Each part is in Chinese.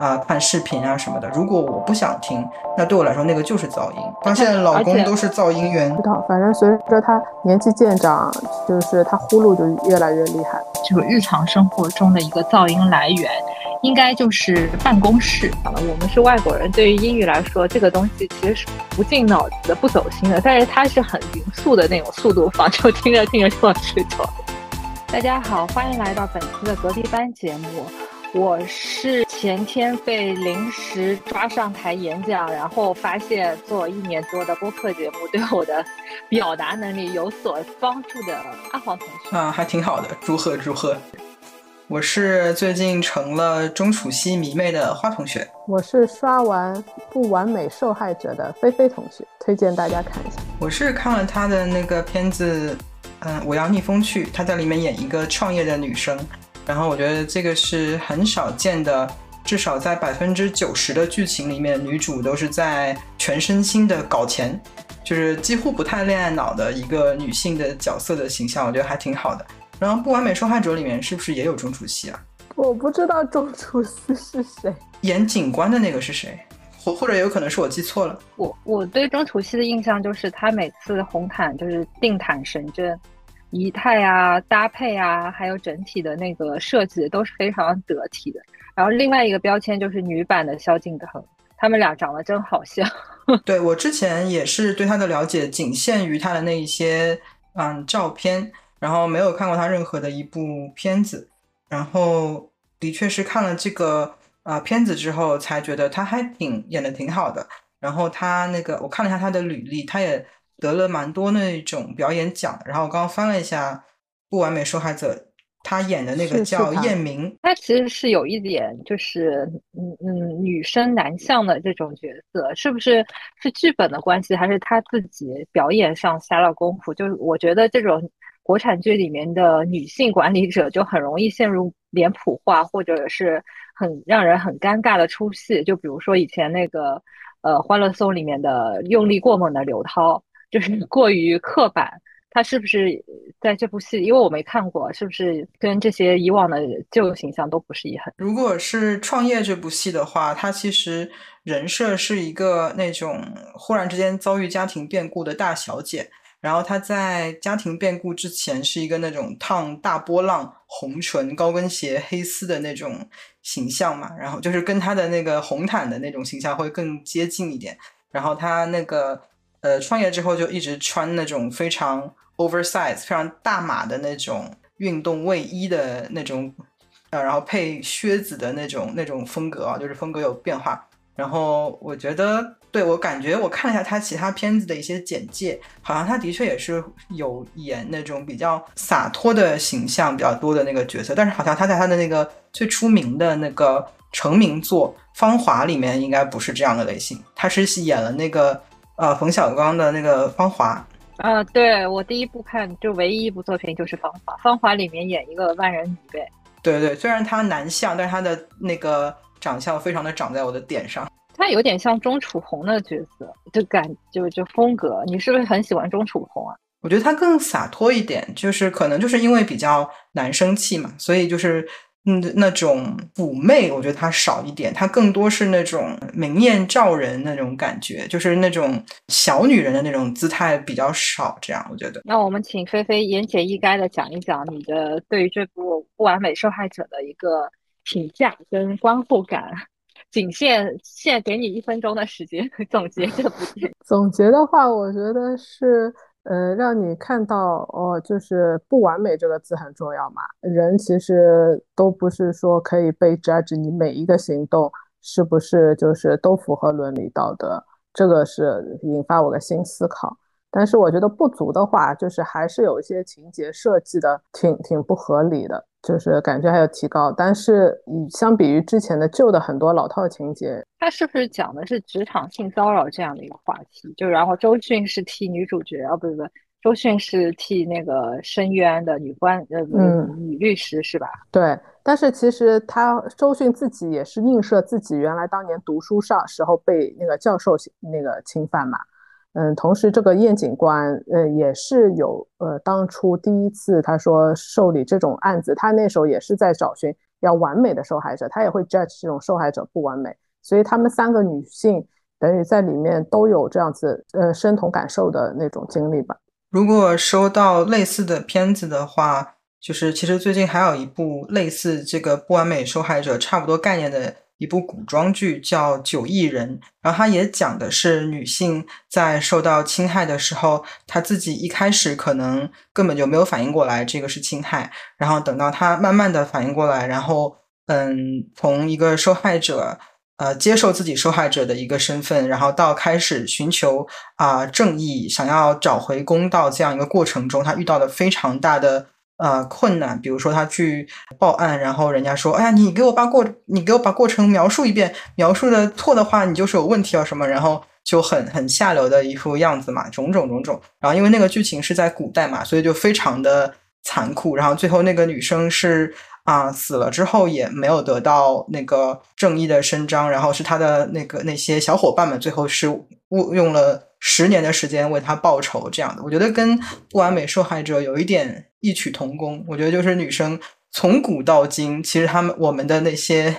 啊看视频啊什么的。如果我不想听，那对我来说那个就是噪音。发现老公都是噪音源，不知道，反正随着他年纪渐长，就是他呼噜就越来越厉害。就是日常生活中的一个噪音来源，应该就是办公室。我们是外国人，对于英语来说，这个东西其实是不进脑子的、不走心的，但是它是很匀速的那种速度放，就听着听着就要睡着。大家好，欢迎来到本期的隔壁班节目。我是前天被临时抓上台演讲，然后发现做一年多的播客节目对我的表达能力有所帮助的阿黄同学。啊，还挺好的，祝贺祝贺！我是最近成了钟楚曦迷妹的花同学。我是刷完《不完美受害者》的菲菲同学，推荐大家看一下。我是看了他的那个片子。嗯，我要逆风去。她在里面演一个创业的女生，然后我觉得这个是很少见的，至少在百分之九十的剧情里面，女主都是在全身心的搞钱，就是几乎不太恋爱脑的一个女性的角色的形象，我觉得还挺好的。然后《不完美受害者》里面是不是也有钟楚曦啊？我不知道钟楚曦是谁，演警官的那个是谁？或或者有可能是我记错了。我我对钟楚曦的印象就是她每次红毯就是定毯神针。仪态啊，搭配啊，还有整体的那个设计都是非常得体的。然后另外一个标签就是女版的萧敬腾，他们俩长得真好像。对我之前也是对他的了解仅限于他的那一些嗯照片，然后没有看过他任何的一部片子。然后的确是看了这个啊片子之后，才觉得他还挺演的挺好的。然后他那个我看了一下他的履历，他也。得了蛮多那种表演奖，然后我刚刚翻了一下《不完美受害者》，他演的那个叫燕明，他其实是有一点就是嗯嗯女生男相的这种角色，是不是是剧本的关系，还是他自己表演上下了功夫？就是我觉得这种国产剧里面的女性管理者就很容易陷入脸谱化，或者是很让人很尴尬的出戏。就比如说以前那个呃《欢乐颂》里面的用力过猛的刘涛。就是过于刻板，他是不是在这部戏？因为我没看过，是不是跟这些以往的旧形象都不是一很？如果是创业这部戏的话，他其实人设是一个那种忽然之间遭遇家庭变故的大小姐，然后她在家庭变故之前是一个那种烫大波浪、红唇、高跟鞋、黑丝的那种形象嘛，然后就是跟她的那个红毯的那种形象会更接近一点，然后她那个。呃，创业之后就一直穿那种非常 oversize、非常大码的那种运动卫衣的那种，呃，然后配靴子的那种那种风格啊，就是风格有变化。然后我觉得，对我感觉我看了一下他其他片子的一些简介，好像他的确也是有演那种比较洒脱的形象比较多的那个角色，但是好像他在他的那个最出名的那个成名作《芳华》里面应该不是这样的类型，他是演了那个。呃，冯小刚的那个《芳华》啊，对我第一部看就唯一一部作品就是《芳华》，《芳华》里面演一个万人迷呗。对对，虽然他男相，但是他的那个长相非常的长在我的点上。他有点像钟楚红的角色，就感就就风格。你是不是很喜欢钟楚红啊？我觉得他更洒脱一点，就是可能就是因为比较男生气嘛，所以就是。嗯，那种妩媚，我觉得它少一点，它更多是那种明艳照人那种感觉，就是那种小女人的那种姿态比较少。这样，我觉得。那我们请菲菲言简意赅的讲一讲你的对于这部《不完美受害者》的一个评价跟观后感，仅限限给你一分钟的时间 总结这部电影。总结的话，我觉得是。呃，让你看到哦，就是不完美这个字很重要嘛。人其实都不是说可以被 judge，你每一个行动是不是就是都符合伦理道德，这个是引发我的新思考。但是我觉得不足的话，就是还是有一些情节设计的挺挺不合理的。就是感觉还有提高，但是以相比于之前的旧的很多老套情节，它是不是讲的是职场性骚扰这样的一个话题？就然后周迅是替女主角，啊不不不，周迅是替那个申冤的女官，呃女律师是吧？对，但是其实他周迅自己也是映射自己原来当年读书上时候被那个教授那个侵犯嘛。嗯，同时这个燕警官，呃，也是有，呃，当初第一次他说受理这种案子，他那时候也是在找寻要完美的受害者，他也会 judge 这种受害者不完美。所以他们三个女性等于在里面都有这样子呃身同感受的那种经历吧。如果收到类似的片子的话，就是其实最近还有一部类似这个不完美受害者差不多概念的一部古装剧，叫《九亿人》，然后它也讲的是女性在受到侵害的时候，她自己一开始可能根本就没有反应过来这个是侵害，然后等到她慢慢的反应过来，然后嗯，从一个受害者。呃，接受自己受害者的一个身份，然后到开始寻求啊正义，想要找回公道这样一个过程中，他遇到了非常大的呃困难。比如说，他去报案，然后人家说：“哎呀，你给我把过，你给我把过程描述一遍，描述的错的话，你就是有问题啊什么。”然后就很很下流的一副样子嘛，种种种种。然后因为那个剧情是在古代嘛，所以就非常的残酷。然后最后那个女生是。啊，死了之后也没有得到那个正义的伸张，然后是他的那个那些小伙伴们最后是误用了十年的时间为他报仇，这样的，我觉得跟不完美受害者有一点异曲同工。我觉得就是女生从古到今，其实她们我们的那些。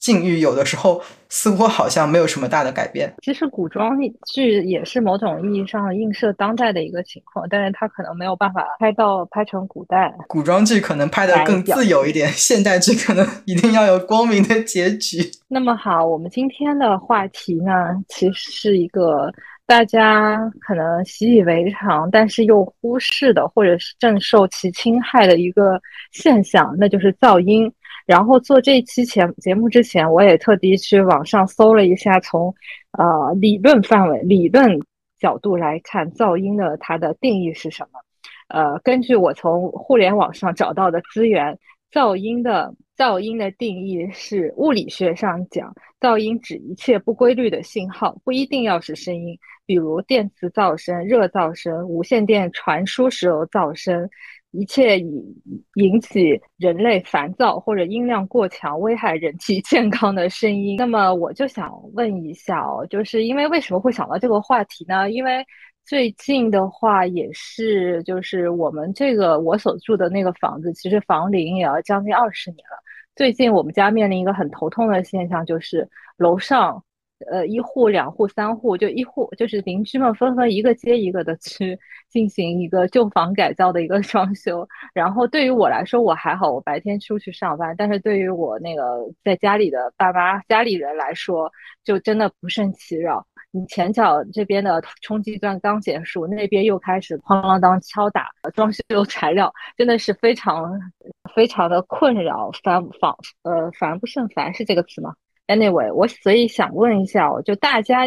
境遇有的时候似乎好像没有什么大的改变。其实古装剧也是某种意义上映射当代的一个情况，但是它可能没有办法拍到拍成古代。古装剧可能拍的更自由一点，现代剧可能 一定要有光明的结局。那么好，我们今天的话题呢，其实是一个大家可能习以为常，但是又忽视的，或者是正受其侵害的一个现象，那就是噪音。然后做这一期前节目之前，我也特地去网上搜了一下，从呃理论范围、理论角度来看，噪音的它的定义是什么？呃，根据我从互联网上找到的资源，噪音的噪音的定义是物理学上讲，噪音指一切不规律的信号，不一定要是声音，比如电磁噪声、热噪声、无线电传输时候噪声。一切引引起人类烦躁或者音量过强、危害人体健康的声音，那么我就想问一下哦，就是因为为什么会想到这个话题呢？因为最近的话也是，就是我们这个我所住的那个房子，其实房龄也要将近二十年了。最近我们家面临一个很头痛的现象，就是楼上。呃，一户、两户、三户，就一户，就是邻居们纷纷一个接一个的去进行一个旧房改造的一个 装修。然后对于我来说，我还好，我白天出去上班。但是对于我那个在家里的爸妈、家里人来说，就真的不胜其扰。你前脚这边的冲击钻刚结束，那边又开始哐啷当敲打装修材料，真的是非常非常的困扰，烦烦呃烦不胜烦是这个词吗？Anyway，我所以想问一下，就大家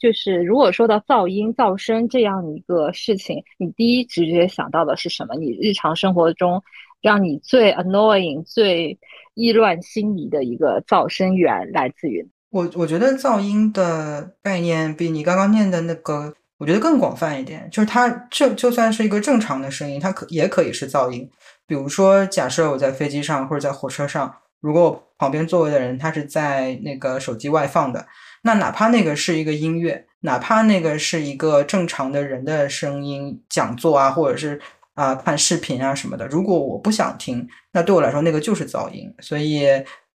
就是如果说到噪音、噪声这样一个事情，你第一直觉想到的是什么？你日常生活中让你最 annoying、最意乱心迷的一个噪声源来自于？我我觉得噪音的概念比你刚刚念的那个，我觉得更广泛一点。就是它就就算是一个正常的声音，它可也可以是噪音。比如说，假设我在飞机上或者在火车上。如果旁边座位的人他是在那个手机外放的，那哪怕那个是一个音乐，哪怕那个是一个正常的人的声音讲座啊，或者是啊看视频啊什么的，如果我不想听，那对我来说那个就是噪音。所以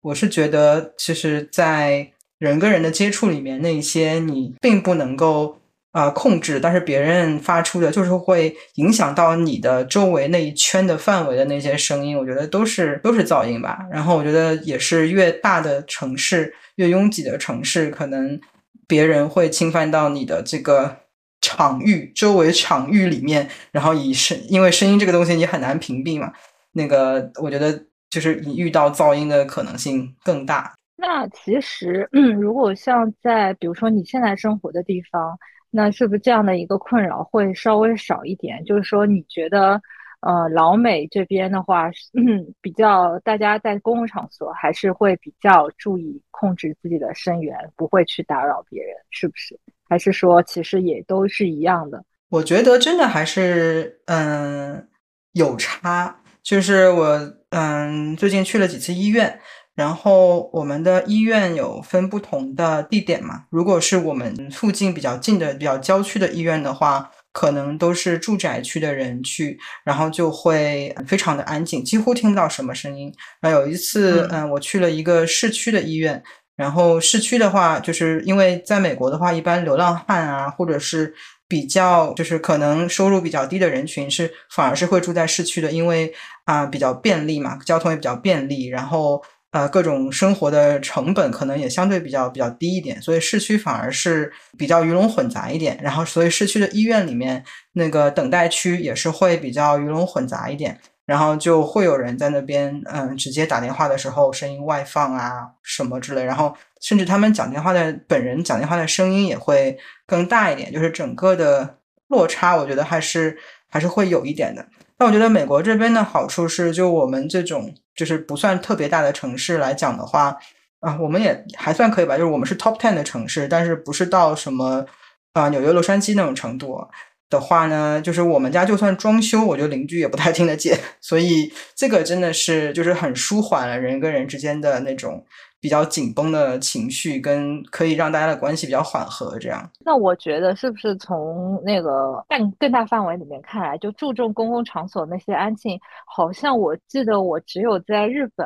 我是觉得，其实，在人跟人的接触里面，那些你并不能够。啊，控制，但是别人发出的就是会影响到你的周围那一圈的范围的那些声音，我觉得都是都是噪音吧。然后我觉得也是越大的城市，越拥挤的城市，可能别人会侵犯到你的这个场域周围场域里面，然后以声，因为声音这个东西你很难屏蔽嘛。那个我觉得就是你遇到噪音的可能性更大。那其实，嗯，如果像在比如说你现在生活的地方。那是不是这样的一个困扰会稍微少一点？就是说，你觉得，呃，老美这边的话，嗯，比较大家在公共场所还是会比较注意控制自己的声源，不会去打扰别人，是不是？还是说其实也都是一样的？我觉得真的还是，嗯，有差。就是我，嗯，最近去了几次医院。然后我们的医院有分不同的地点嘛？如果是我们附近比较近的、比较郊区的医院的话，可能都是住宅区的人去，然后就会非常的安静，几乎听不到什么声音。然后有一次，嗯，我去了一个市区的医院，然后市区的话，就是因为在美国的话，一般流浪汉啊，或者是比较就是可能收入比较低的人群是反而是会住在市区的，因为啊比较便利嘛，交通也比较便利，然后。呃，各种生活的成本可能也相对比较比较低一点，所以市区反而是比较鱼龙混杂一点。然后，所以市区的医院里面那个等待区也是会比较鱼龙混杂一点。然后就会有人在那边，嗯，直接打电话的时候声音外放啊什么之类。然后，甚至他们讲电话的本人讲电话的声音也会更大一点，就是整个的落差，我觉得还是还是会有一点的。那我觉得美国这边的好处是，就我们这种就是不算特别大的城市来讲的话，啊，我们也还算可以吧。就是我们是 top ten 的城市，但是不是到什么啊纽约、洛杉矶那种程度的话呢？就是我们家就算装修，我觉得邻居也不太听得见。所以这个真的是就是很舒缓了人跟人之间的那种。比较紧绷的情绪，跟可以让大家的关系比较缓和，这样。那我觉得是不是从那个更更大范围里面看来，就注重公共场所那些安静，好像我记得我只有在日本。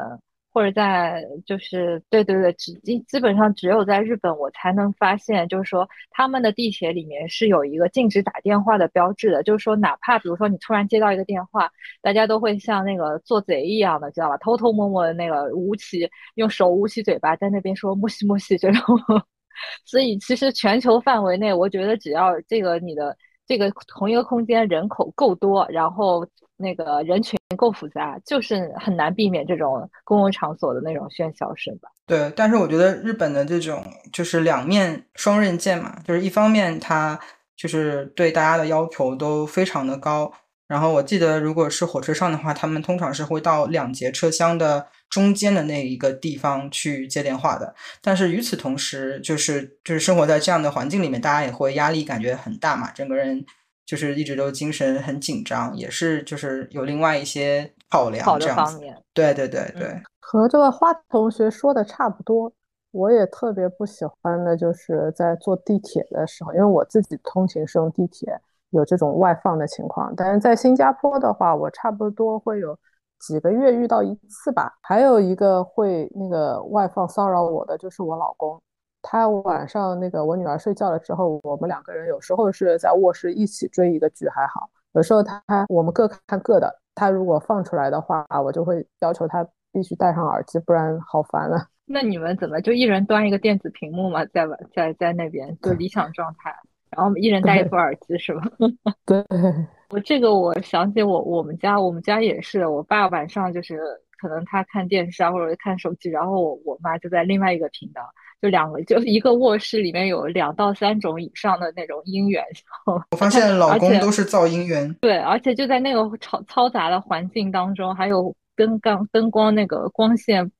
或者在就是对对对，只基基本上只有在日本我才能发现，就是说他们的地铁里面是有一个禁止打电话的标志的，就是说哪怕比如说你突然接到一个电话，大家都会像那个做贼一样的，知道吧？偷偷摸摸的那个捂起用手捂起嘴巴，在那边说“莫西莫西”这种。所以其实全球范围内，我觉得只要这个你的这个同一个空间人口够多，然后。那个人群够复杂，就是很难避免这种公共场所的那种喧嚣声吧。对，但是我觉得日本的这种就是两面双刃剑嘛，就是一方面它就是对大家的要求都非常的高。然后我记得，如果是火车上的话，他们通常是会到两节车厢的中间的那一个地方去接电话的。但是与此同时，就是就是生活在这样的环境里面，大家也会压力感觉很大嘛，整个人。就是一直都精神很紧张，也是就是有另外一些考量这样子。对对对对，和这个花同学说的差不多。我也特别不喜欢的就是在坐地铁的时候，因为我自己通勤是用地铁，有这种外放的情况。但是在新加坡的话，我差不多会有几个月遇到一次吧。还有一个会那个外放骚扰我的就是我老公。他晚上那个我女儿睡觉了之后，我们两个人有时候是在卧室一起追一个剧还好，有时候他我们各看各的。他如果放出来的话，我就会要求他必须戴上耳机，不然好烦了。那你们怎么就一人端一个电子屏幕嘛，在在在那边就理想状态，然后一人戴一副耳机是吧？对，我这个我想起我我们家我们家也是，我爸晚上就是可能他看电视啊或者看手机，然后我我妈就在另外一个频道。就两个，就一个卧室里面有两到三种以上的那种音源。我发现老公都是噪音源。对，而且就在那个嘈嘈杂的环境当中，还有灯光灯光那个光线。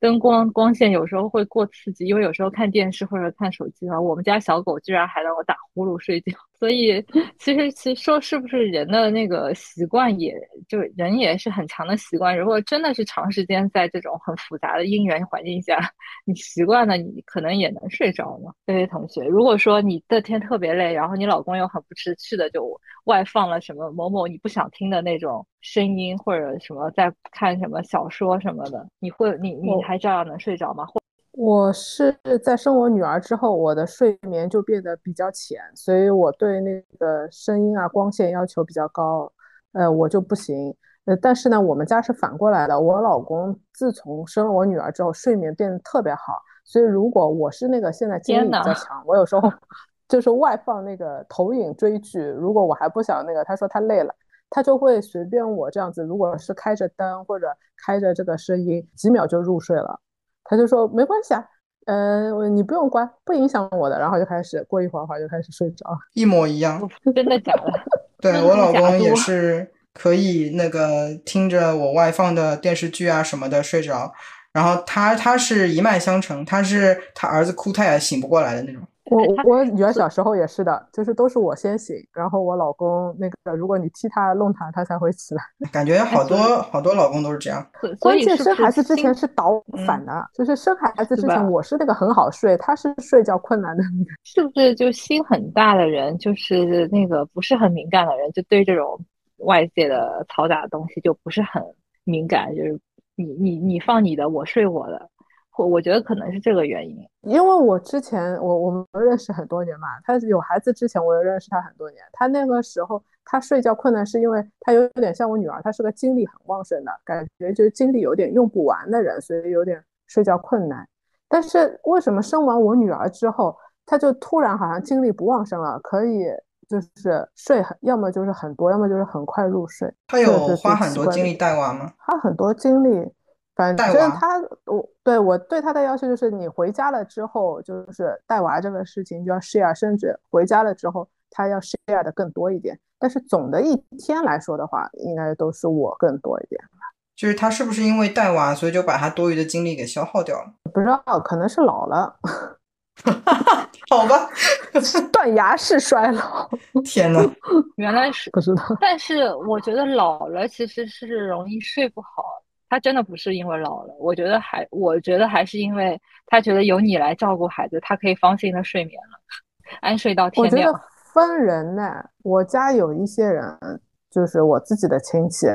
灯光光线有时候会过刺激，因为有时候看电视或者看手机啊，我们家小狗居然还让我打呼噜睡觉。所以其实其实说是不是人的那个习惯，也就人也是很强的习惯。如果真的是长时间在这种很复杂的因缘环境下，你习惯了，你可能也能睡着嘛。这位同学，如果说你这天特别累，然后你老公又很不识趣的就外放了什么某某你不想听的那种声音，或者什么在看什么小说什么的，你会你你还照样能睡着吗？我是在生我女儿之后，我的睡眠就变得比较浅，所以我对那个声音啊、光线要求比较高，呃，我就不行。呃，但是呢，我们家是反过来的，我老公自从生了我女儿之后，睡眠变得特别好，所以如果我是那个现在精力比较强，我有时候 就是外放那个投影追剧，如果我还不想那个，他说他累了，他就会随便我这样子，如果是开着灯或者开着这个声音，几秒就入睡了。他就说没关系啊，嗯，你不用关，不影响我的。然后就开始过一会儿，话就开始睡着，一模一样，真的假的？对我老公也是可以那个听着我外放的电视剧啊什么的睡着。然后他他是一脉相承，他是他儿子哭他也醒不过来的那种。我我女儿小时候也是的，就是都是我先醒，然后我老公那个，如果你踢他弄他，他才会起来。感觉好多好多老公都是这样。关键生孩子之前是倒反的，就是生孩子之前我是那个很好睡，他是睡觉困难的。是不是就心很大的人，就是那个不是很敏感的人，就对这种外界的嘈杂的东西就不是很敏感，就是你你你放你的，我睡我的。我我觉得可能是这个原因，因为我之前我我们认识很多年嘛，他有孩子之前我也认识他很多年，他那个时候他睡觉困难是因为他有点像我女儿，她是个精力很旺盛的感觉，就是精力有点用不完的人，所以有点睡觉困难。但是为什么生完我女儿之后，他就突然好像精力不旺盛了，可以就是睡很，要么就是很多，要么就是很快入睡。他有花很多精力带娃吗？花很多精力。反正他，我对我对他的要求就是，你回家了之后，就是带娃这个事情就要 share，甚至回家了之后，他要 share 的更多一点。但是总的一天来说的话，应该都是我更多一点。就是他是不是因为带娃，所以就把他多余的精力给消耗掉了？不知道，可能是老了。好吧，断崖式衰老。天呐，原来是不知道。但是我觉得老了其实是容易睡不好。他真的不是因为老了，我觉得还，我觉得还是因为他觉得有你来照顾孩子，他可以放心的睡眠了，安睡到天亮。我觉得分人呢，我家有一些人，就是我自己的亲戚，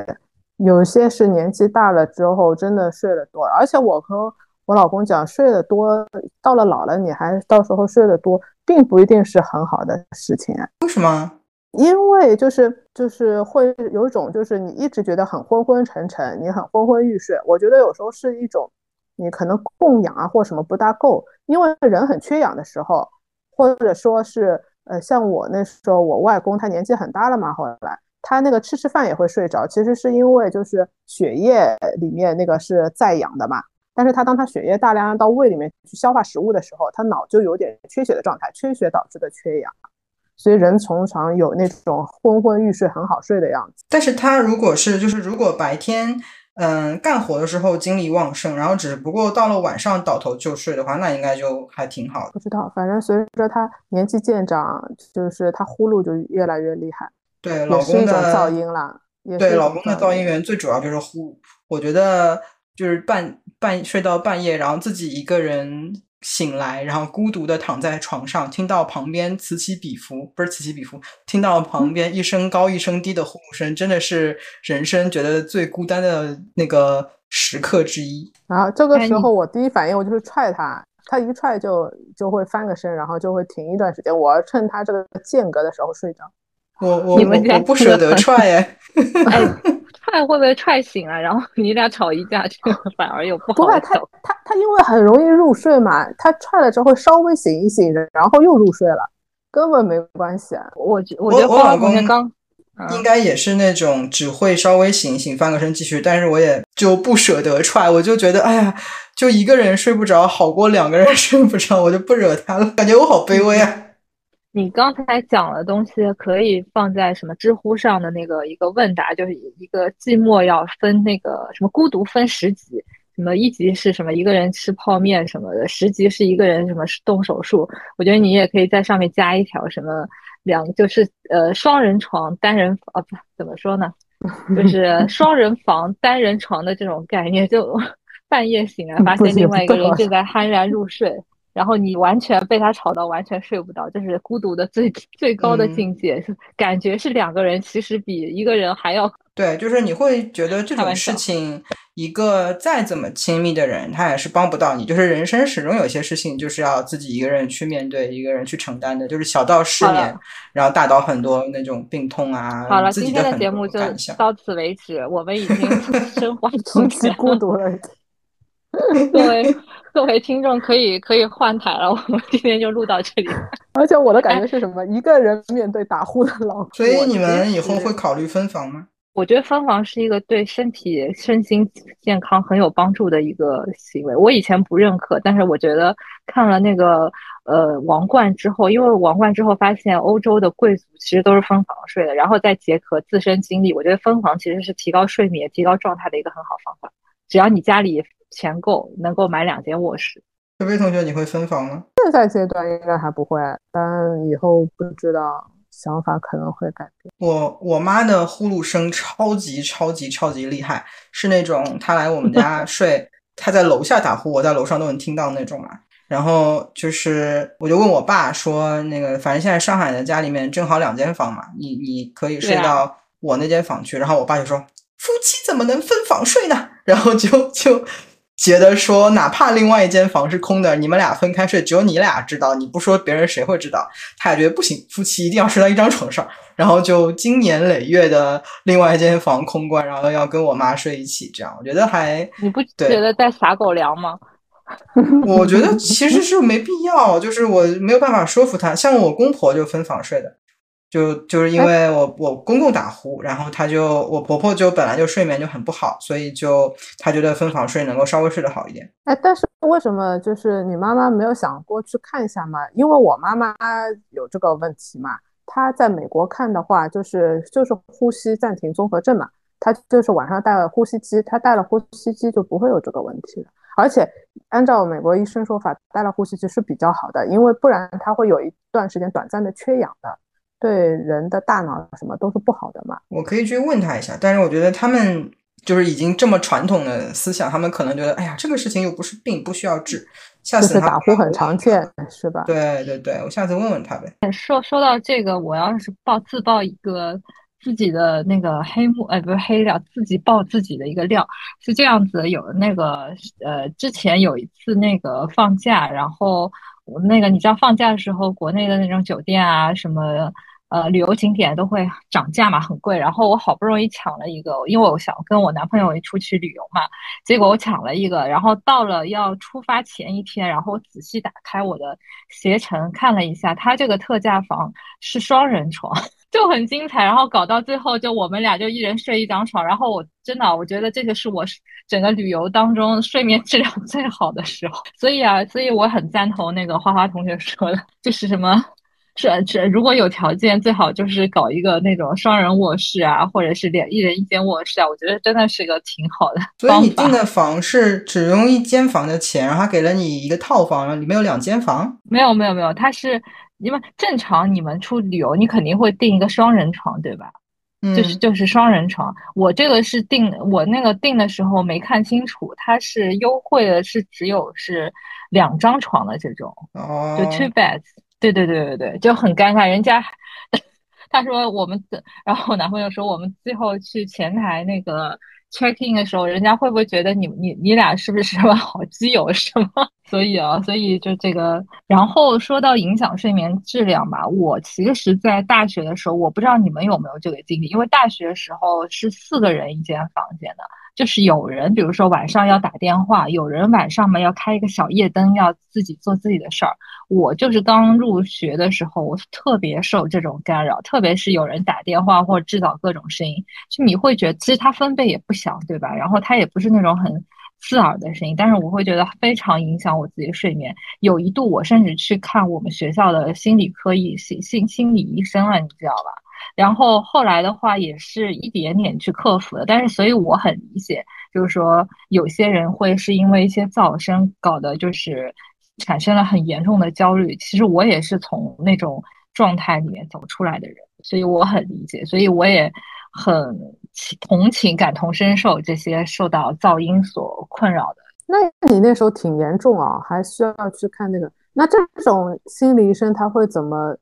有些是年纪大了之后真的睡得多，而且我和我老公讲，睡得多，到了老了你还到时候睡得多，并不一定是很好的事情。为什么？因为就是就是会有一种就是你一直觉得很昏昏沉沉，你很昏昏欲睡。我觉得有时候是一种你可能供氧啊或什么不大够，因为人很缺氧的时候，或者说是呃像我那时候我外公他年纪很大了嘛，后来他那个吃吃饭也会睡着，其实是因为就是血液里面那个是在氧的嘛，但是他当他血液大量到胃里面去消化食物的时候，他脑就有点缺血的状态，缺血导致的缺氧。所以人通常有那种昏昏欲睡、很好睡的样子。但是他如果是就是如果白天嗯干活的时候精力旺盛，然后只不过到了晚上倒头就睡的话，那应该就还挺好的。不知道，反正随着他年纪渐长，就是他呼噜就越来越厉害。对，老公的噪音了。对，老公的噪音源最主要就是呼。我觉得就是半半睡到半夜，然后自己一个人。醒来，然后孤独的躺在床上，听到旁边此起彼伏，不是此起彼伏，听到旁边一声高一声低的呼噜声，真的是人生觉得最孤单的那个时刻之一。然后这个时候，我第一反应我就是踹他，他一踹就就会翻个身，然后就会停一段时间。我要趁他这个间隔的时候睡着。我我我不舍得踹 哎。踹会不会踹醒啊？然后你俩吵一架，就反而又不好。不会，他他他因为很容易入睡嘛，他踹了之后稍微醒一醒，然后又入睡了，根本没关系。我我觉得我老公刚应该也是那种只会稍微醒一醒，翻个身继续，但是我也就不舍得踹，我就觉得哎呀，就一个人睡不着，好过两个人 睡不着，我就不惹他了，感觉我好卑微啊。你刚才讲的东西可以放在什么知乎上的那个一个问答，就是一个寂寞要分那个什么孤独分十级，什么一级是什么一个人吃泡面什么的，十级是一个人什么动手术。我觉得你也可以在上面加一条什么两就是呃双人床单人啊不怎么说呢，就是双人房单人床的这种概念，就 半夜醒来发现另外一个人正在酣然入睡。然后你完全被他吵到，完全睡不着，就是孤独的最 最高的境界，是感觉是两个人，其实比一个人还要对，就是你会觉得这种事情，一个再怎么亲密的人，他也是帮不到你。就是人生始终有些事情，就是要自己一个人去面对，一个人去承担的。就是小到失眠，然后大到很多那种病痛啊。好了，今天的节目就到此为止，我们已经升华从此孤独了。各位各位听众可以可以换台了，我们今天就录到这里。而且我的感觉是什么？一个人面对打呼的老，所以你们以后会考虑分房吗？我觉得分房是一个对身体身心健康很有帮助的一个行为。我以前不认可，但是我觉得看了那个呃王冠之后，因为王冠之后发现欧洲的贵族其实都是分房睡的，然后再结合自身经历，我觉得分房其实是提高睡眠、提高状态的一个很好方法。只要你家里。钱够能够买两间卧室。菲菲同学，你会分房吗？现在阶段应该还不会，但以后不知道，想法可能会改变。我我妈的呼噜声超级超级超级厉害，是那种她来我们家 睡，她在楼下打呼，我在楼上都能听到那种嘛。然后就是，我就问我爸说，那个反正现在上海的家里面正好两间房嘛，你你可以睡到我那间房去。然后我爸就说，夫妻怎么能分房睡呢？然后就就。觉得说，哪怕另外一间房是空的，你们俩分开睡，只有你俩知道，你不说别人谁会知道？他也觉得不行，夫妻一定要睡到一张床上，然后就经年累月的另外一间房空关，然后要跟我妈睡一起，这样我觉得还你不觉得在撒狗粮吗？我觉得其实是没必要，就是我没有办法说服他，像我公婆就分房睡的。就就是因为我我公公打呼，然后他就我婆婆就本来就睡眠就很不好，所以就她觉得分房睡能够稍微睡得好一点。哎，但是为什么就是你妈妈没有想过去看一下吗？因为我妈妈有这个问题嘛，她在美国看的话，就是就是呼吸暂停综合症嘛，她就是晚上戴了呼吸机，她戴了呼吸机就不会有这个问题了。而且按照美国医生说法，戴了呼吸机是比较好的，因为不然她会有一段时间短暂的缺氧的。对人的大脑什么都是不好的嘛？我可以去问他一下，但是我觉得他们就是已经这么传统的思想，他们可能觉得，哎呀，这个事情又不是病，不需要治。下次打呼很常见，是吧？对对对，我下次问问他呗。说说到这个，我要是报自报一个自己的那个黑幕，哎，不是黑料，自己爆自己的一个料是这样子。有那个呃，之前有一次那个放假，然后我那个你知道放假的时候，国内的那种酒店啊什么。呃，旅游景点都会涨价嘛，很贵。然后我好不容易抢了一个，因为我想跟我男朋友出去旅游嘛。结果我抢了一个，然后到了要出发前一天，然后我仔细打开我的携程看了一下，他这个特价房是双人床，就很精彩。然后搞到最后，就我们俩就一人睡一张床。然后我真的，我觉得这个是我整个旅游当中睡眠质量最好的时候。所以啊，所以我很赞同那个花花同学说的，就是什么。是是，如果有条件，最好就是搞一个那种双人卧室啊，或者是两一人一间卧室啊，我觉得真的是个挺好的。所以你订的房是只用一间房的钱，然后他给了你一个套房，然后里面有两间房？没有没有没有，他是因为正常你们出旅游，你肯定会订一个双人床，对吧？就是就是双人床。我这个是订，我那个订的时候没看清楚，它是优惠的，是只有是两张床的这种，就 two beds。对对对对对，就很尴尬。人家 他说我们，然后我男朋友说我们最后去前台那个 check in 的时候，人家会不会觉得你你你俩是不是什么好基友什么？所以啊，所以就这个。然后说到影响睡眠质量吧，我其实，在大学的时候，我不知道你们有没有这个经历，因为大学时候是四个人一间房间的。就是有人，比如说晚上要打电话，有人晚上嘛要开一个小夜灯，要自己做自己的事儿。我就是刚入学的时候，我特别受这种干扰，特别是有人打电话或制造各种声音，就你会觉得其实它分贝也不小，对吧？然后它也不是那种很刺耳的声音，但是我会觉得非常影响我自己的睡眠。有一度我甚至去看我们学校的心理科医心心心理医生了，你知道吧？然后后来的话也是一点点去克服的，但是所以我很理解，就是说有些人会是因为一些噪声搞得就是产生了很严重的焦虑。其实我也是从那种状态里面走出来的人，所以我很理解，所以我也很同情、感同身受这些受到噪音所困扰的。那你那时候挺严重啊，还需要去看那个？那这种心理医生他会怎么？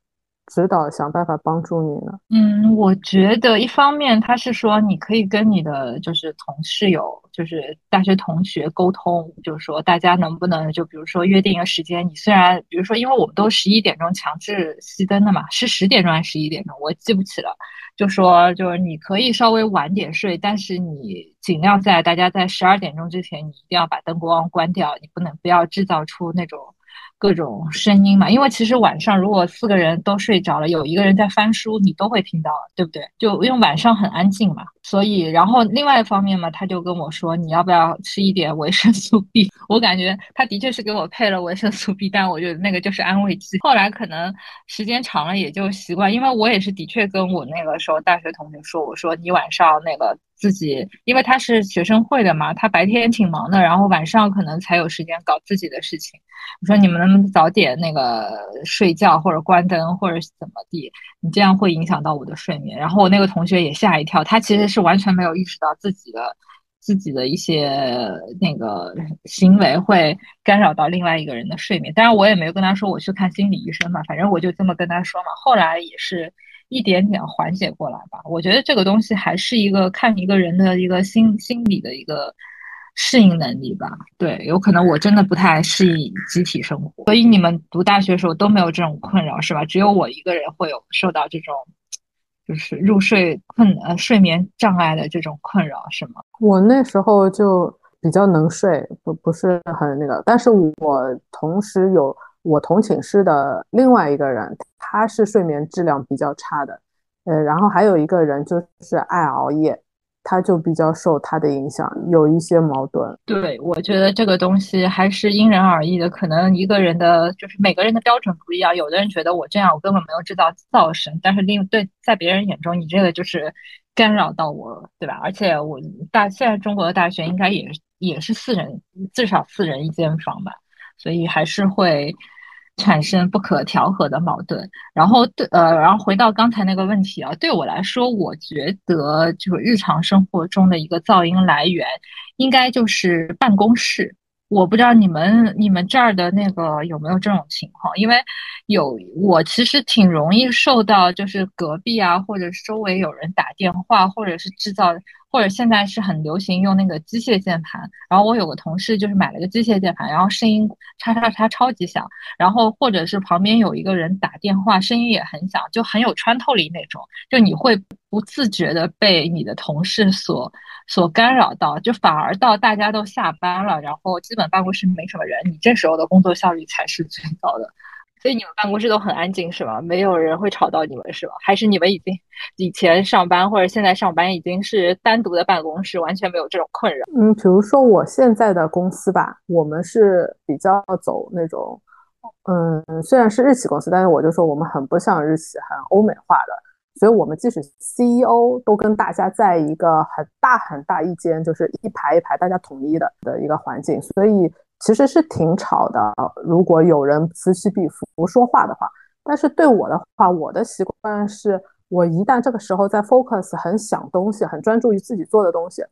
指导想办法帮助你呢？嗯，我觉得一方面他是说你可以跟你的就是同室友，就是大学同学沟通，就是说大家能不能就比如说约定一个时间。你虽然比如说，因为我们都十一点钟强制熄灯的嘛，是十点钟还是十一点钟，我记不起了。就说就是你可以稍微晚点睡，但是你尽量在大家在十二点钟之前，你一定要把灯光关掉，你不能不要制造出那种。各种声音嘛，因为其实晚上如果四个人都睡着了，有一个人在翻书，你都会听到，对不对？就因为晚上很安静嘛，所以然后另外一方面嘛，他就跟我说，你要不要吃一点维生素 B？我感觉他的确是给我配了维生素 B，但我觉得那个就是安慰剂。后来可能时间长了也就习惯，因为我也是的确跟我那个时候大学同学说，我说你晚上那个自己，因为他是学生会的嘛，他白天挺忙的，然后晚上可能才有时间搞自己的事情。我说你们能不能早点那个睡觉，或者关灯，或者怎么地？你这样会影响到我的睡眠。然后我那个同学也吓一跳，他其实是完全没有意识到自己的自己的一些那个行为会干扰到另外一个人的睡眠。当然我也没有跟他说我去看心理医生嘛，反正我就这么跟他说嘛。后来也是。一点点缓解过来吧。我觉得这个东西还是一个看一个人的一个心心理的一个适应能力吧。对，有可能我真的不太适应集体生活，所以你们读大学的时候都没有这种困扰是吧？只有我一个人会有受到这种就是入睡困呃睡眠障碍的这种困扰是吗？我那时候就比较能睡，不不是很那个，但是我同时有。我同寝室的另外一个人，他是睡眠质量比较差的，呃，然后还有一个人就是爱熬夜，他就比较受他的影响，有一些矛盾。对，我觉得这个东西还是因人而异的，可能一个人的就是每个人的标准不一样，有的人觉得我这样我根本没有制造噪声，但是另对在别人眼中你这个就是干扰到我了，对吧？而且我大现在中国的大学应该也也是四人，至少四人一间房吧，所以还是会。产生不可调和的矛盾，然后对呃，然后回到刚才那个问题啊，对我来说，我觉得就是日常生活中的一个噪音来源，应该就是办公室。我不知道你们你们这儿的那个有没有这种情况，因为有我其实挺容易受到，就是隔壁啊，或者周围有人打电话，或者是制造。或者现在是很流行用那个机械键盘，然后我有个同事就是买了个机械键盘，然后声音叉叉叉超级响，然后或者是旁边有一个人打电话，声音也很响，就很有穿透力那种，就你会不自觉的被你的同事所所干扰到，就反而到大家都下班了，然后基本办公室没什么人，你这时候的工作效率才是最高的。所以你们办公室都很安静是吗？没有人会吵到你们是吧？还是你们已经以前上班或者现在上班已经是单独的办公室，完全没有这种困扰？嗯，比如说我现在的公司吧，我们是比较走那种，嗯，虽然是日企公司，但是我就说我们很不像日企，很欧美化的，所以我们即使 CEO 都跟大家在一个很大很大一间，就是一排一排大家统一的的一个环境，所以。其实是挺吵的，如果有人此起彼伏说话的话。但是对我的话，我的习惯是，我一旦这个时候在 focus 很想东西，很专注于自己做的东西，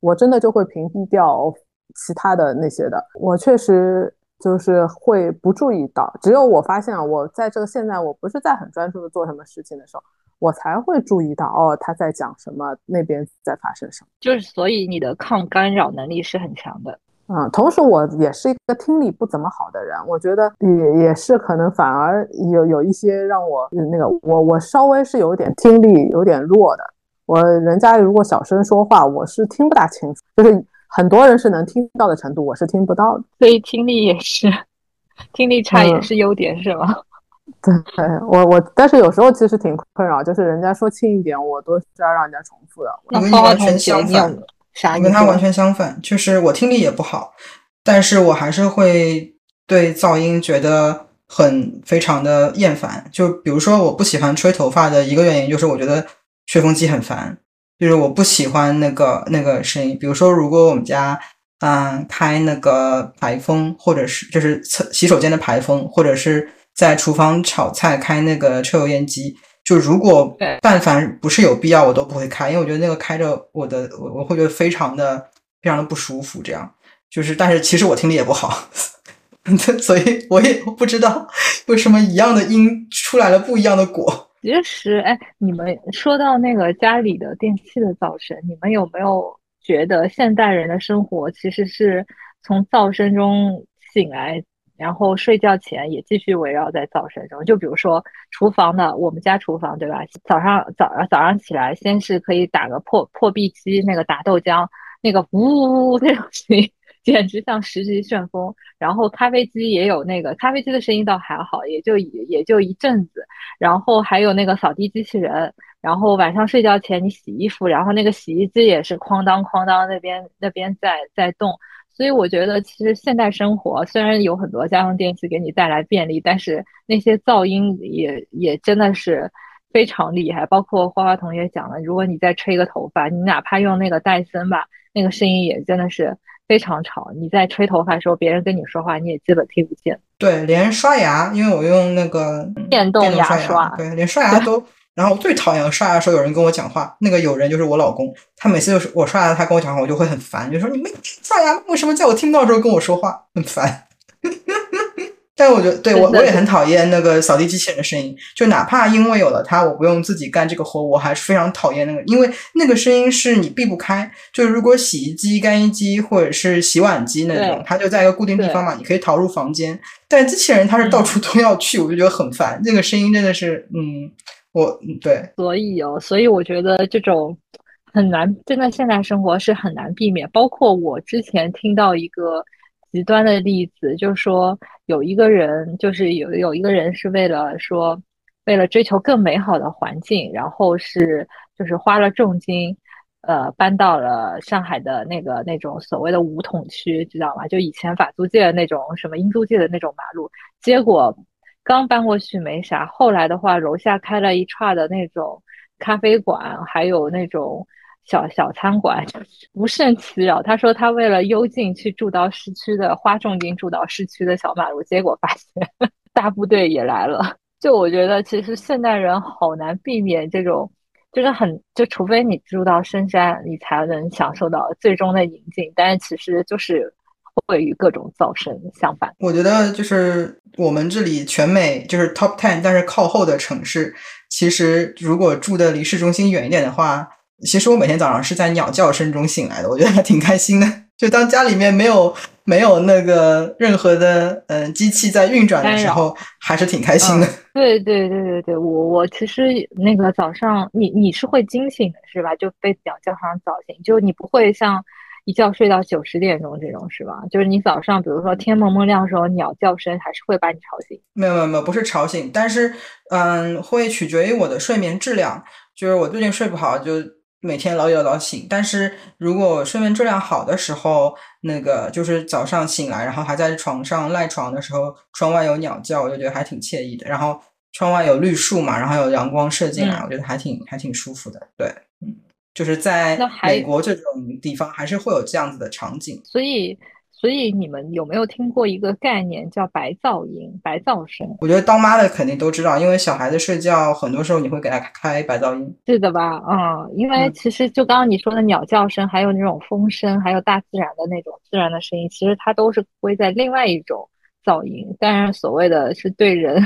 我真的就会屏蔽掉其他的那些的。我确实就是会不注意到，只有我发现啊，我在这个现在我不是在很专注的做什么事情的时候，我才会注意到哦，他在讲什么，那边在发生什么。就是所以你的抗干扰能力是很强的。嗯，同时我也是一个听力不怎么好的人，我觉得也也是可能反而有有一些让我那个我我稍微是有点听力有点弱的，我人家如果小声说话，我是听不大清楚，就是很多人是能听到的程度，我是听不到的，所以听力也是听力差也是优点是吗？对，我我但是有时候其实挺困扰，就是人家说轻一点，我都是要让人家重复的，我跟你完全相反。我跟他完全相反，就是我听力也不好，但是我还是会对噪音觉得很非常的厌烦。就比如说，我不喜欢吹头发的一个原因，就是我觉得吹风机很烦，就是我不喜欢那个那个声音。比如说，如果我们家嗯开那个排风，或者是就是厕洗手间的排风，或者是在厨房炒菜开那个抽油烟机。就如果但凡不是有必要，我都不会开，因为我觉得那个开着我的我我会觉得非常的非常的不舒服。这样就是，但是其实我听力也不好，所以我也不知道为什么一样的音出来了不一样的果。其实，哎，你们说到那个家里的电器的噪声，你们有没有觉得现代人的生活其实是从噪声中醒来？然后睡觉前也继续围绕在噪声中，就比如说厨房的，我们家厨房对吧？早上早早上起来，先是可以打个破破壁机，那个打豆浆，那个呜呜呜那种声音，简直像十级旋风。然后咖啡机也有那个咖啡机的声音倒还好，也就也也就一阵子。然后还有那个扫地机器人，然后晚上睡觉前你洗衣服，然后那个洗衣机也是哐当哐当那边那边在在动。所以我觉得，其实现代生活虽然有很多家用电器给你带来便利，但是那些噪音也也真的是非常厉害。包括花花同学讲的，如果你再吹个头发，你哪怕用那个戴森吧，那个声音也真的是非常吵。你在吹头发的时候，别人跟你说话，你也基本听不见。对，连刷牙，因为我用那个电动牙刷，对，连刷牙都。然后我最讨厌刷牙的时候有人跟我讲话，那个有人就是我老公，他每次就是我刷牙，他跟我讲话，我就会很烦，就说你没刷牙，为什么在我听不到的时候跟我说话，很烦。但我觉得，对我我也很讨厌那个扫地机器人的声音，就哪怕因为有了它，我不用自己干这个活，我还是非常讨厌那个，因为那个声音是你避不开。就是如果洗衣机、干衣机或者是洗碗机那种，它就在一个固定地方嘛，你可以逃入房间。但机器人它是到处都要去，我就觉得很烦。那个声音真的是，嗯。我对，所以哦，所以我觉得这种很难，真的现代生活是很难避免。包括我之前听到一个极端的例子，就是说有一个人，就是有有一个人是为了说，为了追求更美好的环境，然后是就是花了重金，呃，搬到了上海的那个那种所谓的五统区，知道吗？就以前法租界的那种什么英租界的那种马路，结果。刚搬过去没啥，后来的话，楼下开了一串的那种咖啡馆，还有那种小小餐馆，不胜其扰。他说他为了幽静去住到市区的，花重金住到市区的小马路，结果发现 大部队也来了。就我觉得，其实现代人好难避免这种，就是很就除非你住到深山，你才能享受到最终的宁静。但是其实就是。会与各种噪声相反。我觉得就是我们这里全美就是 top ten，但是靠后的城市，其实如果住的离市中心远一点的话，其实我每天早上是在鸟叫声中醒来的，我觉得还挺开心的。就当家里面没有没有那个任何的嗯机器在运转的时候，还是挺开心的。对对对对对，我我其实那个早上你你是会惊醒的是吧？就被鸟叫声早醒，就你不会像。一觉睡到九十点钟这种是吧？就是你早上，比如说天蒙蒙亮的时候，鸟叫声还是会把你吵醒。没有没有没有，不是吵醒，但是嗯，会取决于我的睡眠质量。就是我最近睡不好，就每天老有老醒。但是如果我睡眠质量好的时候，那个就是早上醒来，然后还在床上赖床的时候，窗外有鸟叫，我就觉得还挺惬意的。然后窗外有绿树嘛，然后有阳光射进来，我觉得还挺还挺舒服的。对，嗯。就是在美国这种地方，还是会有这样子的场景。所以，所以你们有没有听过一个概念叫白噪音、白噪声？我觉得当妈的肯定都知道，因为小孩子睡觉，很多时候你会给他开白噪音。是的吧？嗯，因为其实就刚刚你说的鸟叫声，还有那种风声，还有大自然的那种自然的声音，其实它都是归在另外一种噪音。当然，所谓的是对人。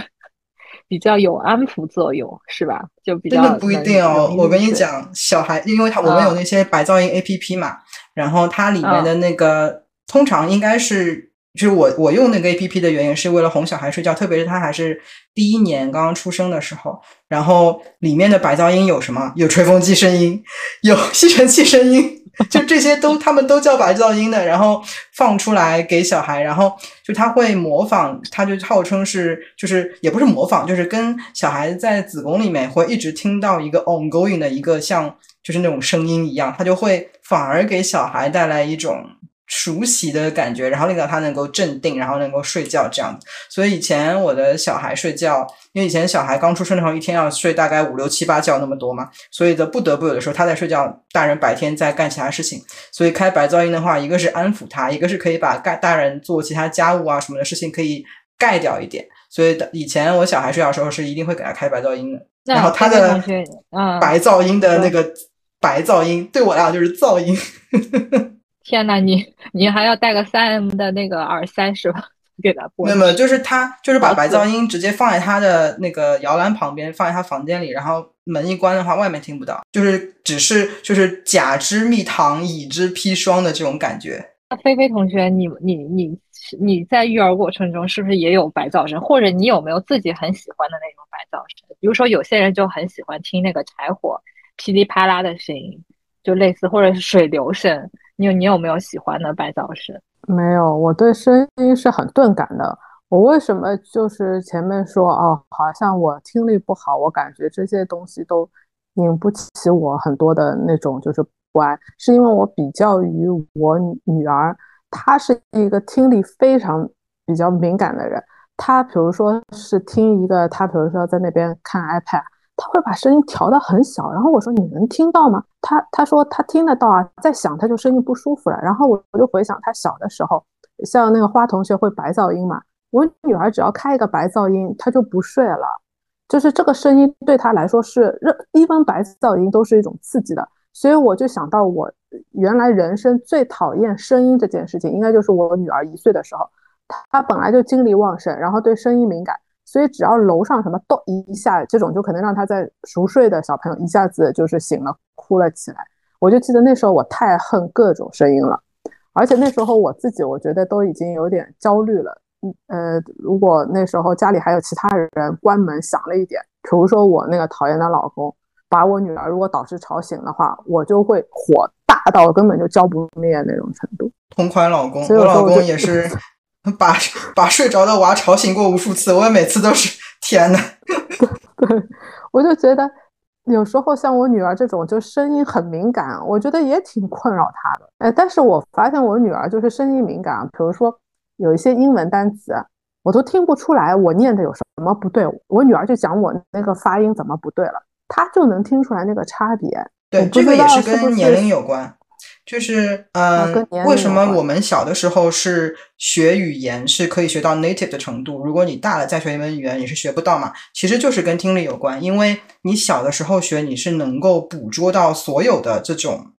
比较有安抚作用是吧？就比较真的不一定哦。我跟你讲，小孩，因为他我们有那些白噪音 A P P 嘛，然后它里面的那个通常应该是，就是我我用那个 A P P 的原因是为了哄小孩睡觉，特别是他还是第一年刚刚出生的时候，然后里面的白噪音有什么？有吹风机声音，有吸尘器声音。就这些都，他们都叫白噪音的，然后放出来给小孩，然后就他会模仿，他就号称是，就是也不是模仿，就是跟小孩在子宫里面会一直听到一个 ongoing 的一个像就是那种声音一样，他就会反而给小孩带来一种。熟悉的感觉，然后令到他能够镇定，然后能够睡觉这样子。所以以前我的小孩睡觉，因为以前小孩刚出生的时候，一天要睡大概五六七八觉那么多嘛，所以的不得不有的时候他在睡觉，大人白天在干其他事情。所以开白噪音的话，一个是安抚他，一个是可以把盖大人做其他家务啊什么的事情可以盖掉一点。所以以前我小孩睡觉的时候是一定会给他开白噪音的。然后他的白噪音的那个白噪音对我来讲就是噪音。天呐，你你还要带个三 M 的那个耳塞是吧？给他播？没有没有，就是他就是把白噪音直接放在他的那个摇篮旁边，放在他房间里，然后门一关的话，外面听不到，就是只是就是甲之蜜糖，乙之砒霜的这种感觉。那菲菲同学，你你你你在育儿过程中是不是也有白噪声？或者你有没有自己很喜欢的那种白噪声？比如说有些人就很喜欢听那个柴火噼里啪啦的声音，就类似或者是水流声。你有你有没有喜欢的白噪声？没有，我对声音是很钝感的。我为什么就是前面说哦，好像我听力不好，我感觉这些东西都引不起我很多的那种就是不安，是因为我比较于我女儿，她是一个听力非常比较敏感的人。她比如说是听一个，她比如说在那边看 iPad，他会把声音调得很小。然后我说你能听到吗？他他说他听得到啊，在响他就声音不舒服了。然后我我就回想他小的时候，像那个花同学会白噪音嘛，我女儿只要开一个白噪音，她就不睡了。就是这个声音对她来说是任一般白噪音都是一种刺激的，所以我就想到我原来人生最讨厌声音这件事情，应该就是我女儿一岁的时候，她本来就精力旺盛，然后对声音敏感，所以只要楼上什么动一下，这种就可能让他在熟睡的小朋友一下子就是醒了，哭了起来。我就记得那时候我太恨各种声音了，而且那时候我自己我觉得都已经有点焦虑了。嗯呃，如果那时候家里还有其他人关门响了一点，比如说我那个讨厌的老公把我女儿如果导致吵醒的话，我就会火大到根本就浇不灭那种程度。同款老公，我老公也是把 把睡着的娃吵醒过无数次，我每次都是天呐。对，我就觉得有时候像我女儿这种就声音很敏感，我觉得也挺困扰她的。哎，但是我发现我女儿就是声音敏感，比如说。有一些英文单词，我都听不出来我念的有什么不对。我女儿就讲我那个发音怎么不对了，她就能听出来那个差别。对，这个也是跟年龄有关。就是，嗯，为什么我们小的时候是学语言是可以学到 native 的程度？如果你大了再学一门语言，你是学不到嘛？其实就是跟听力有关，因为你小的时候学，你是能够捕捉到所有的这种。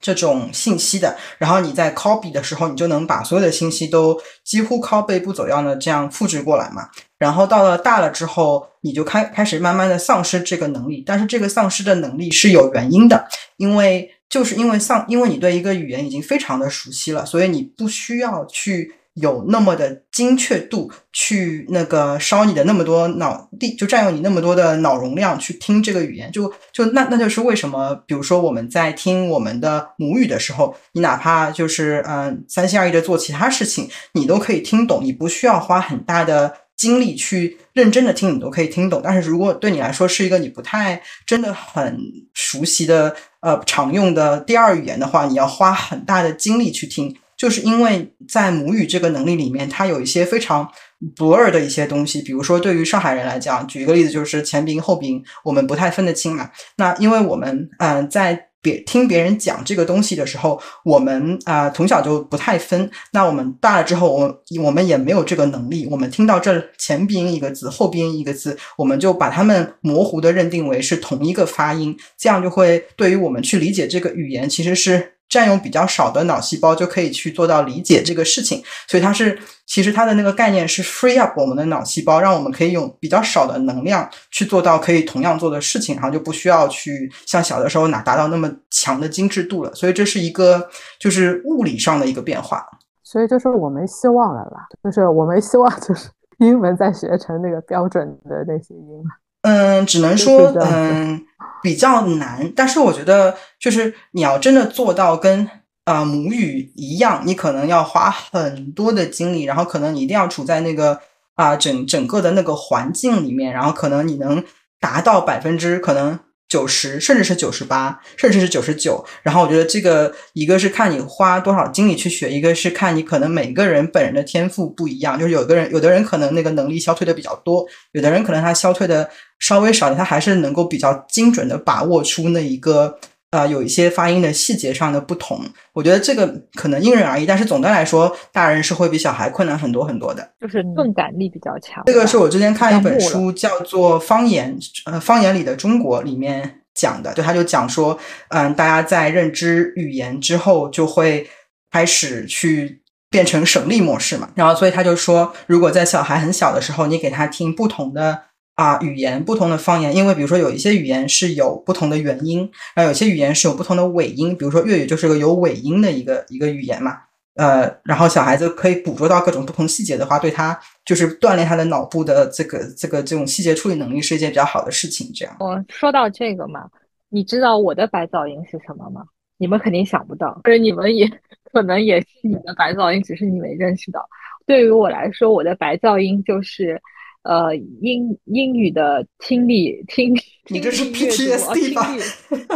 这种信息的，然后你在 copy 的时候，你就能把所有的信息都几乎拷贝不走样的这样复制过来嘛。然后到了大了之后，你就开开始慢慢的丧失这个能力。但是这个丧失的能力是有原因的，因为就是因为丧，因为你对一个语言已经非常的熟悉了，所以你不需要去。有那么的精确度去那个烧你的那么多脑力，就占用你那么多的脑容量去听这个语言，就就那那就是为什么，比如说我们在听我们的母语的时候，你哪怕就是嗯三心二意的做其他事情，你都可以听懂，你不需要花很大的精力去认真的听，你都可以听懂。但是如果对你来说是一个你不太真的很熟悉的呃常用的第二语言的话，你要花很大的精力去听。就是因为在母语这个能力里面，它有一些非常 blur 的一些东西，比如说对于上海人来讲，举一个例子，就是前鼻音后鼻音，我们不太分得清嘛。那因为我们嗯在别听别人讲这个东西的时候，我们啊从小就不太分。那我们大了之后，我我们也没有这个能力。我们听到这前鼻音一个字，后鼻音一个字，我们就把它们模糊的认定为是同一个发音，这样就会对于我们去理解这个语言，其实是。占用比较少的脑细胞就可以去做到理解这个事情，所以它是其实它的那个概念是 free up 我们的脑细胞，让我们可以用比较少的能量去做到可以同样做的事情，然后就不需要去像小的时候哪达到那么强的精致度了。所以这是一个就是物理上的一个变化。所以就是我没希望了啦，就是我没希望就是英文再学成那个标准的那些音了。嗯，只能说嗯比较难，但是我觉得就是你要真的做到跟啊母语一样，你可能要花很多的精力，然后可能你一定要处在那个啊整整个的那个环境里面，然后可能你能达到百分之可能。九十，甚至是九十八，甚至是九十九。然后我觉得这个一个是看你花多少精力去学，一个是看你可能每个人本人的天赋不一样。就是有的人，有的人可能那个能力消退的比较多，有的人可能他消退的稍微少点，他还是能够比较精准的把握出那一个。呃，有一些发音的细节上的不同，我觉得这个可能因人而异，但是总的来说，大人是会比小孩困难很多很多的，就是钝感力比较强。这个是我之前看一本书，叫做《方言》，呃，方言里的中国里面讲的，就他就讲说，嗯，大家在认知语言之后，就会开始去变成省力模式嘛，然后所以他就说，如果在小孩很小的时候，你给他听不同的。啊，语言不同的方言，因为比如说有一些语言是有不同的元音，然后有些语言是有不同的尾音，比如说粤语就是个有尾音的一个一个语言嘛。呃，然后小孩子可以捕捉到各种不同细节的话，对他就是锻炼他的脑部的这个这个这种细节处理能力是一件比较好的事情。这样，我说到这个嘛，你知道我的白噪音是什么吗？你们肯定想不到，或者你们也可能也是你的白噪音，只是你没认识到。对于我来说，我的白噪音就是。呃，英英语的听力听你这是 PTSD 吧？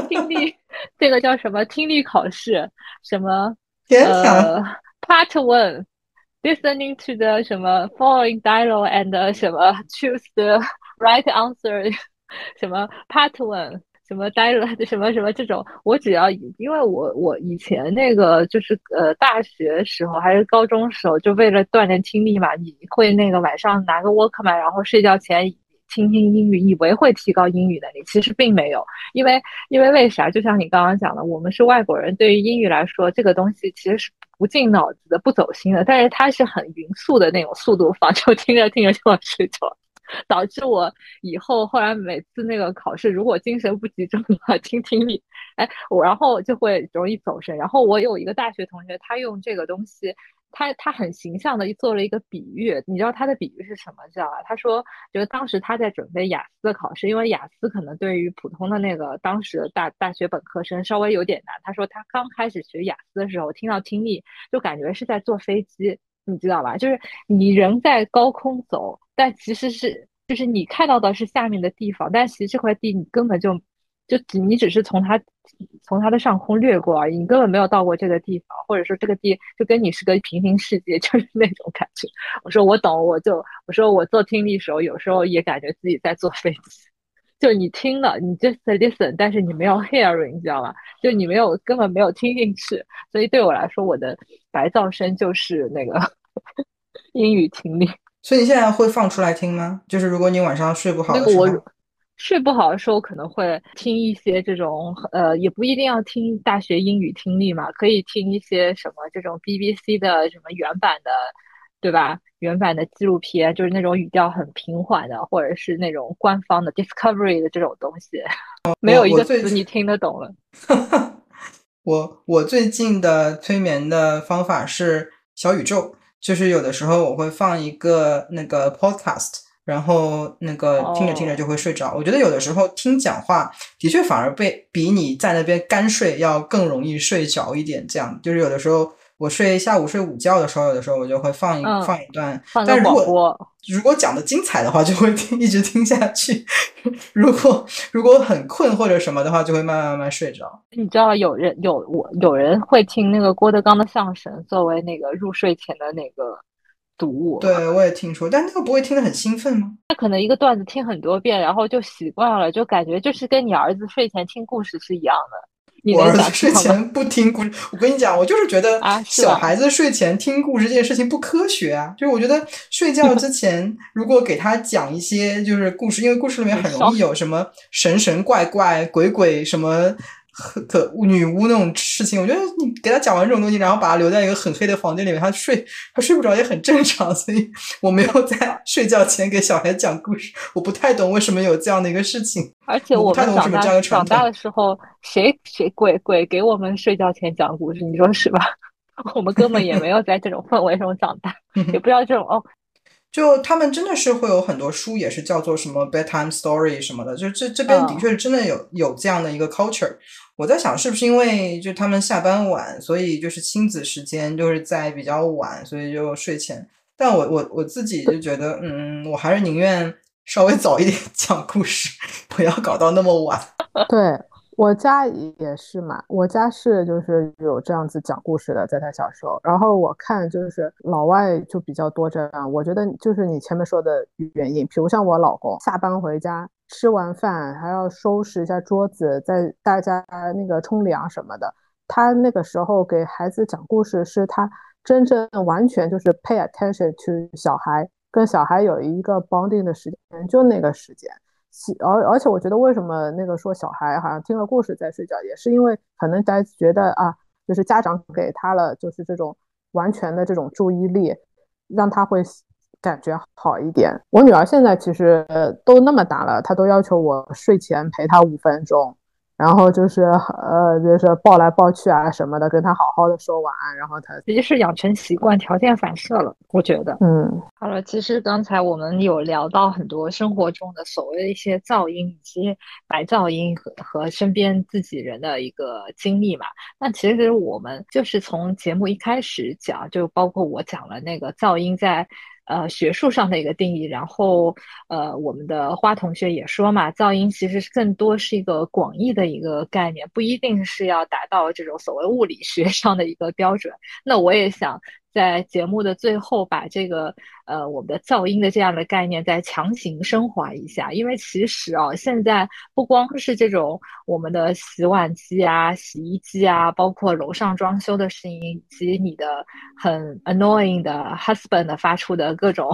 听力这个叫什么？听力考试什么？呃，Part One listening to the 什么 following dialogue and 什么 choose the right answer 什么 Part One。什么呆了？什么什么这种，我只要因为我我以前那个就是呃大学时候还是高中时候，就为了锻炼听力嘛，你会那个晚上拿个 Walkman，然后睡觉前听听英语，以为会提高英语能力，其实并没有，因为因为为啥？就像你刚刚讲的，我们是外国人，对于英语来说，这个东西其实是不进脑子的、不走心的，但是它是很匀速的那种速度放，就听着听着就往睡着。导致我以后后来每次那个考试，如果精神不集中的话，听听力，哎，我然后就会容易走神。然后我有一个大学同学，他用这个东西，他他很形象的做了一个比喻。你知道他的比喻是什么？知道吧？他说，就是当时他在准备雅思的考试，因为雅思可能对于普通的那个当时的大大学本科生稍微有点难。他说他刚开始学雅思的时候，听到听力就感觉是在坐飞机。你知道吧？就是你人在高空走，但其实是就是你看到的是下面的地方，但其实这块地你根本就就你只是从它从它的上空掠过而已，你根本没有到过这个地方，或者说这个地就跟你是个平行世界，就是那种感觉。我说我懂，我就我说我做听力时候，有时候也感觉自己在坐飞机，就你听了，你 just listen，但是你没有 hearing，你知道吗？就你没有根本没有听进去，所以对我来说，我的白噪声就是那个 英语听力。所以你现在会放出来听吗？就是如果你晚上睡不好的时候，睡不好的时候可能会听一些这种，呃，也不一定要听大学英语听力嘛，可以听一些什么这种 BBC 的什么原版的，对吧？原版的纪录片，就是那种语调很平缓的，或者是那种官方的 Discovery 的这种东西，没有一个词你听得懂了。我我最近的催眠的方法是小宇宙。就是有的时候我会放一个那个 podcast，然后那个听着听着就会睡着。我觉得有的时候听讲话的确反而被比你在那边干睡要更容易睡着一点。这样就是有的时候。我睡下午睡午觉的时候，有的时候我就会放一放一段，但如果如果讲的精彩的话，就会听一直听下去。如果如果很困或者什么的话，就会慢慢慢慢睡着。你知道有人有我有人会听那个郭德纲的相声作为那个入睡前的那个读物。对，我也听说，但那个不会听得很兴奋吗？他可能一个段子听很多遍，然后就习惯了，就感觉就是跟你儿子睡前听故事是一样的。我儿子睡前不听故事，我跟你讲，我就是觉得小孩子睡前听故事这件事情不科学啊。就是我觉得睡觉之 前如果给他讲一些就是故事，因为故事里面很容易有什么神神怪怪、鬼鬼什么。可女巫那种事情，我觉得你给他讲完这种东西，然后把他留在一个很黑的房间里面，他睡他睡不着也很正常。所以我没有在 睡觉前给小孩讲故事，我不太懂为什么有这样的一个事情。而且我们长大长大的时候，谁谁鬼鬼给我们睡觉前讲故事？你说是吧？我们根本也没有在这种氛围中长大，也不知道这种哦。就他们真的是会有很多书，也是叫做什么 bedtime story 什么的，就这这边的确是真的有有这样的一个 culture。我在想，是不是因为就他们下班晚，所以就是亲子时间就是在比较晚，所以就睡前。但我我我自己就觉得，嗯，我还是宁愿稍微早一点讲故事，不要搞到那么晚。对。我家也是嘛，我家是就是有这样子讲故事的，在他小时候。然后我看就是老外就比较多这样，我觉得就是你前面说的原因，比如像我老公下班回家吃完饭还要收拾一下桌子，在大家那个冲凉什么的，他那个时候给孩子讲故事是他真正完全就是 pay attention to 小孩，跟小孩有一个 bonding 的时间，就那个时间。而而且我觉得，为什么那个说小孩好像听了故事在睡觉，也是因为可能大家觉得啊，就是家长给他了，就是这种完全的这种注意力，让他会感觉好一点。我女儿现在其实都那么大了，她都要求我睡前陪她五分钟。然后就是呃，就是抱来抱去啊什么的，跟他好好的说晚安，然后他其实是养成习惯，条件反射了，我觉得。嗯，好了，其实刚才我们有聊到很多生活中的所谓的一些噪音，以及白噪音和和身边自己人的一个经历嘛。那其实我们就是从节目一开始讲，就包括我讲了那个噪音在。呃，学术上的一个定义，然后呃，我们的花同学也说嘛，噪音其实更多是一个广义的一个概念，不一定是要达到这种所谓物理学上的一个标准。那我也想在节目的最后把这个呃我们的噪音的这样的概念再强行升华一下，因为其实啊，现在不光是这种我们的洗碗机啊、洗衣机啊，包括楼上装修的声音，以及你的很 annoying 的 husband 发出的各种。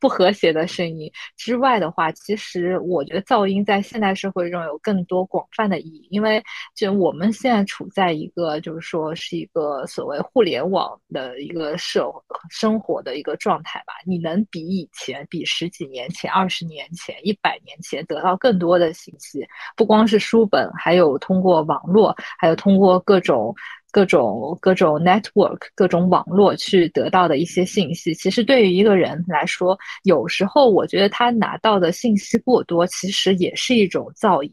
不和谐的声音之外的话，其实我觉得噪音在现代社会中有更多广泛的意义，因为就我们现在处在一个就是说是一个所谓互联网的一个社生活的一个状态吧。你能比以前，比十几年前、二十年前、一百年前得到更多的信息，不光是书本，还有通过网络，还有通过各种。各种各种 network，各种网络去得到的一些信息，其实对于一个人来说，有时候我觉得他拿到的信息过多，其实也是一种噪音。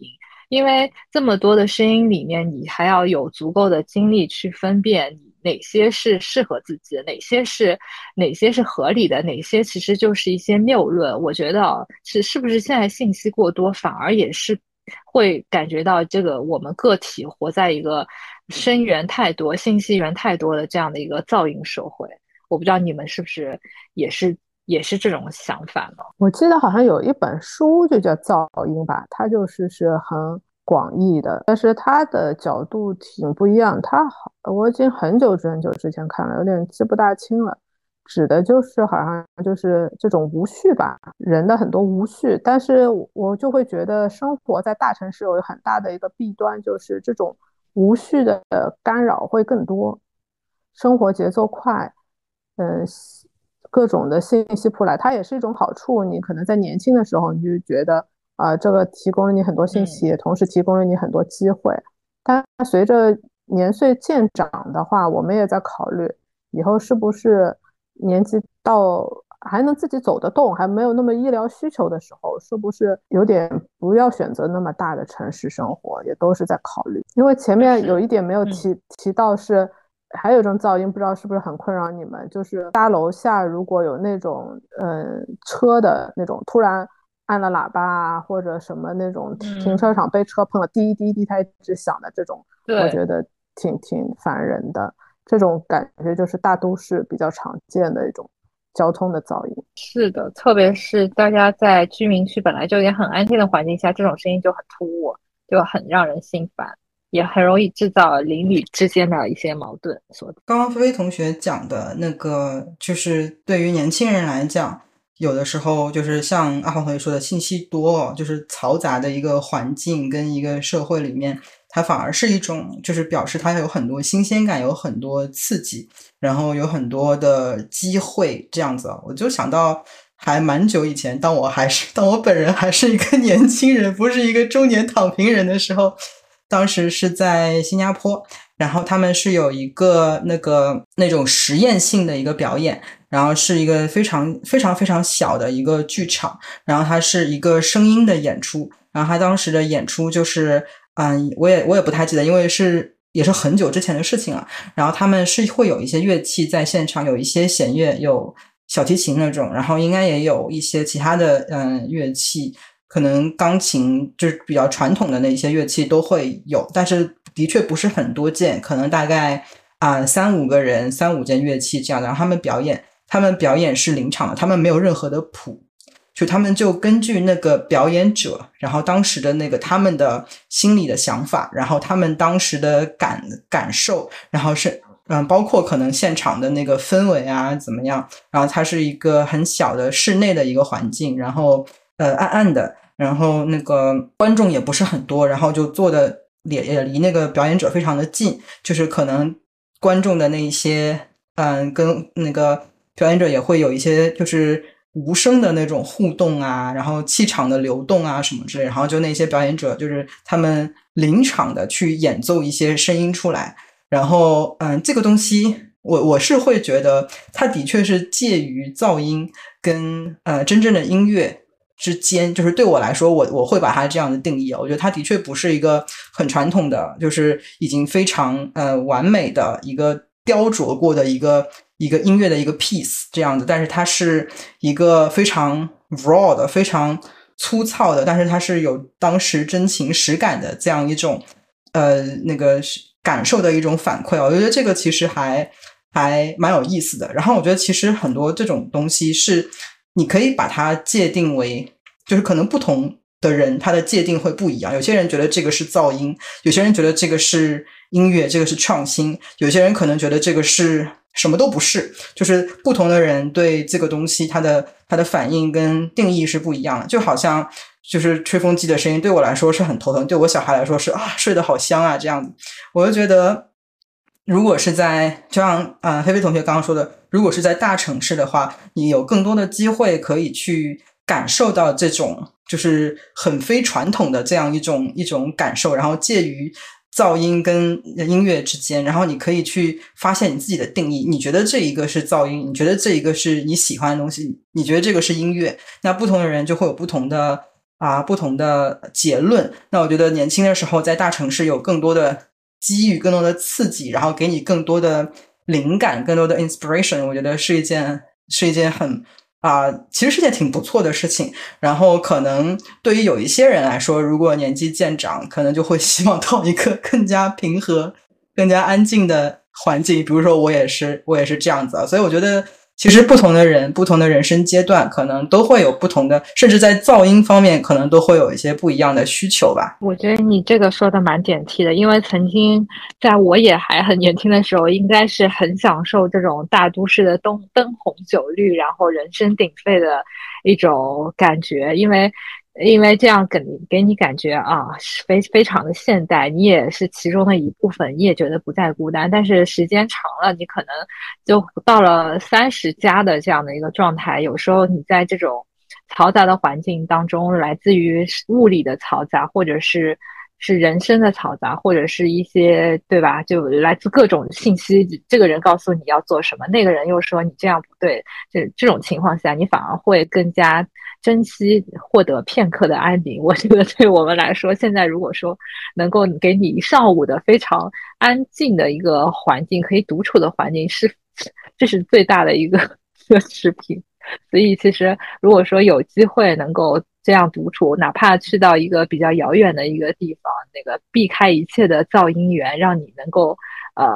因为这么多的声音里面，你还要有足够的精力去分辨哪些是适合自己的，哪些是哪些是合理的，哪些其实就是一些谬论。我觉得是是不是现在信息过多，反而也是会感觉到这个我们个体活在一个。声源太多、信息源太多的这样的一个噪音社会，我不知道你们是不是也是也是这种想法呢？我记得好像有一本书就叫《噪音》吧，它就是是很广义的，但是它的角度挺不一样。它好，我已经很久很久之前看了，有点记不大清了。指的就是好像就是这种无序吧，人的很多无序。但是我就会觉得生活在大城市有很大的一个弊端，就是这种。无序的干扰会更多，生活节奏快，嗯，各种的信息扑来，它也是一种好处。你可能在年轻的时候，你就觉得啊，这个提供了你很多信息，同时提供了你很多机会。但随着年岁渐长的话，我们也在考虑以后是不是年纪到。还能自己走得动，还没有那么医疗需求的时候，是不是有点不要选择那么大的城市生活？也都是在考虑。因为前面有一点没有提提到，是还有一种噪音，不知道是不是很困扰你们？就是家楼下如果有那种嗯车的那种突然按了喇叭啊，或者什么那种停车场被车碰了，滴滴滴它一直响的这种，我觉得挺挺烦人的。这种感觉就是大都市比较常见的一种。交通的噪音是的，特别是大家在居民区本来就也很安静的环境下，这种声音就很突兀，就很让人心烦，也很容易制造邻里之间的一些矛盾。所刚刚菲菲同学讲的那个，就是对于年轻人来讲，有的时候就是像阿黄同学说的，信息多，就是嘈杂的一个环境跟一个社会里面。它反而是一种，就是表示它有很多新鲜感，有很多刺激，然后有很多的机会这样子。我就想到，还蛮久以前，当我还是当我本人还是一个 年轻人，不是一个中年躺平人的时候，当时是在新加坡，然后他们是有一个那个那种实验性的一个表演，然后是一个非常非常非常小的一个剧场，然后它是一个声音的演出，然后他当时的演出就是。嗯，我也我也不太记得，因为是也是很久之前的事情了。然后他们是会有一些乐器在现场，有一些弦乐，有小提琴那种，然后应该也有一些其他的嗯乐器，可能钢琴就是比较传统的那些乐器都会有，但是的确不是很多件，可能大概啊三五个人，三五件乐器这样的。然后他们表演，他们表演是临场的，他们没有任何的谱。就他们就根据那个表演者，然后当时的那个他们的心里的想法，然后他们当时的感感受，然后是嗯，包括可能现场的那个氛围啊怎么样，然后它是一个很小的室内的一个环境，然后呃暗暗的，然后那个观众也不是很多，然后就坐的也也离那个表演者非常的近，就是可能观众的那一些嗯跟那个表演者也会有一些就是。无声的那种互动啊，然后气场的流动啊什么之类，然后就那些表演者就是他们临场的去演奏一些声音出来，然后嗯，这个东西我我是会觉得它的确是介于噪音跟呃真正的音乐之间，就是对我来说，我我会把它这样的定义啊，我觉得它的确不是一个很传统的，就是已经非常呃完美的一个雕琢过的一个。一个音乐的一个 piece 这样子，但是它是一个非常 raw 的、非常粗糙的，但是它是有当时真情实感的这样一种呃那个感受的一种反馈。我觉得这个其实还还蛮有意思的。然后我觉得其实很多这种东西是你可以把它界定为，就是可能不同的人他的界定会不一样。有些人觉得这个是噪音，有些人觉得这个是音乐，这个是创新，有些人可能觉得这个是什么都不是。就是不同的人对这个东西他的他的反应跟定义是不一样的。就好像就是吹风机的声音对我来说是很头疼，对我小孩来说是啊睡得好香啊这样子。我就觉得。如果是在就像啊，菲菲同学刚刚说的，如果是在大城市的话，你有更多的机会可以去感受到这种就是很非传统的这样一种一种感受，然后介于噪音跟音乐之间，然后你可以去发现你自己的定义。你觉得这一个是噪音，你觉得这一个是你喜欢的东西，你觉得这个是音乐，那不同的人就会有不同的啊不同的结论。那我觉得年轻的时候在大城市有更多的。机遇更多的刺激，然后给你更多的灵感，更多的 inspiration，我觉得是一件是一件很啊，其实是件挺不错的事情。然后可能对于有一些人来说，如果年纪渐长，可能就会希望到一个更加平和、更加安静的环境。比如说我也是，我也是这样子啊。所以我觉得。其实不同的人，不同的人生阶段，可能都会有不同的，甚至在噪音方面，可能都会有一些不一样的需求吧。我觉得你这个说的蛮点题的，因为曾经在我也还很年轻的时候，应该是很享受这种大都市的灯灯红酒绿，然后人声鼎沸的一种感觉，因为。因为这样给给你感觉啊，非非常的现代，你也是其中的一部分，你也觉得不再孤单。但是时间长了，你可能就到了三十加的这样的一个状态。有时候你在这种嘈杂的环境当中，来自于物理的嘈杂，或者是是人生的嘈杂，或者是一些对吧？就来自各种信息，这个人告诉你要做什么，那个人又说你这样不对。这这种情况下，你反而会更加。珍惜获得片刻的安宁，我觉得对我们来说，现在如果说能够给你一上午的非常安静的一个环境，可以独处的环境，是这是最大的一个 奢侈品。所以，其实如果说有机会能够这样独处，哪怕去到一个比较遥远的一个地方，那个避开一切的噪音源，让你能够。呃，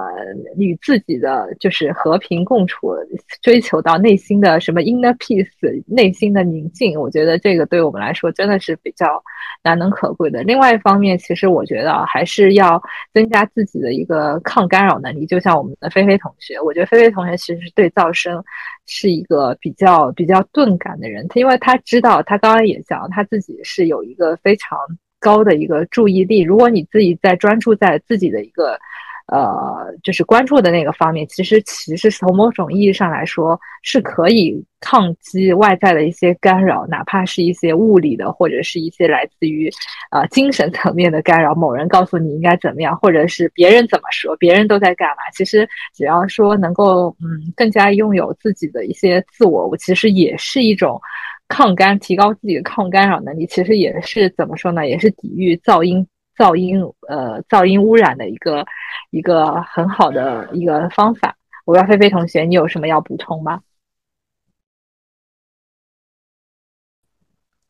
与自己的就是和平共处，追求到内心的什么 inner peace，内心的宁静，我觉得这个对我们来说真的是比较难能可贵的。另外一方面，其实我觉得还是要增加自己的一个抗干扰能力。就像我们的菲菲同学，我觉得菲菲同学其实对噪声是一个比较比较钝感的人，他因为他知道，他刚刚也讲，他自己是有一个非常高的一个注意力。如果你自己在专注在自己的一个。呃，就是关注的那个方面，其实其实从某种意义上来说，是可以抗击外在的一些干扰，哪怕是一些物理的，或者是一些来自于呃精神层面的干扰。某人告诉你应该怎么样，或者是别人怎么说，别人都在干嘛？其实只要说能够嗯更加拥有自己的一些自我，我其实也是一种抗干，提高自己的抗干扰能力。其实也是怎么说呢？也是抵御噪音。噪音，呃，噪音污染的一个一个很好的一个方法。我要菲菲同学，你有什么要补充吗？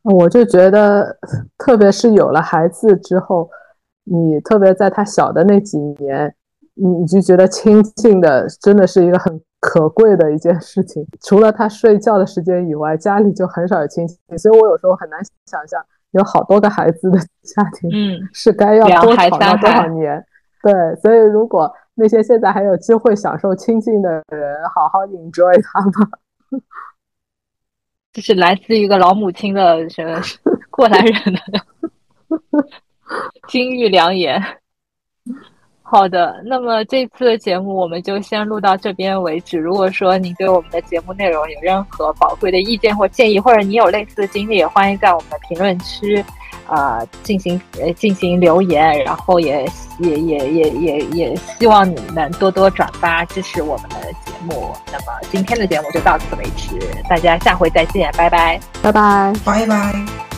我就觉得，特别是有了孩子之后，你特别在他小的那几年，你你就觉得亲近的真的是一个很可贵的一件事情。除了他睡觉的时间以外，家里就很少有亲戚，所以我有时候很难想象。有好多个孩子的家庭，嗯，是该要多吵闹多少年？对，所以如果那些现在还有机会享受亲近的人，好好 enjoy 他们。这是来自一个老母亲的什么过来人的 金玉良言。好的，那么这次的节目我们就先录到这边为止。如果说您对我们的节目内容有任何宝贵的意见或建议，或者你有类似的经历，也欢迎在我们的评论区，呃，进行呃进行留言。然后也也也也也也希望你们多多转发支持我们的节目。那么今天的节目就到此为止，大家下回再见，拜拜，拜拜，拜拜。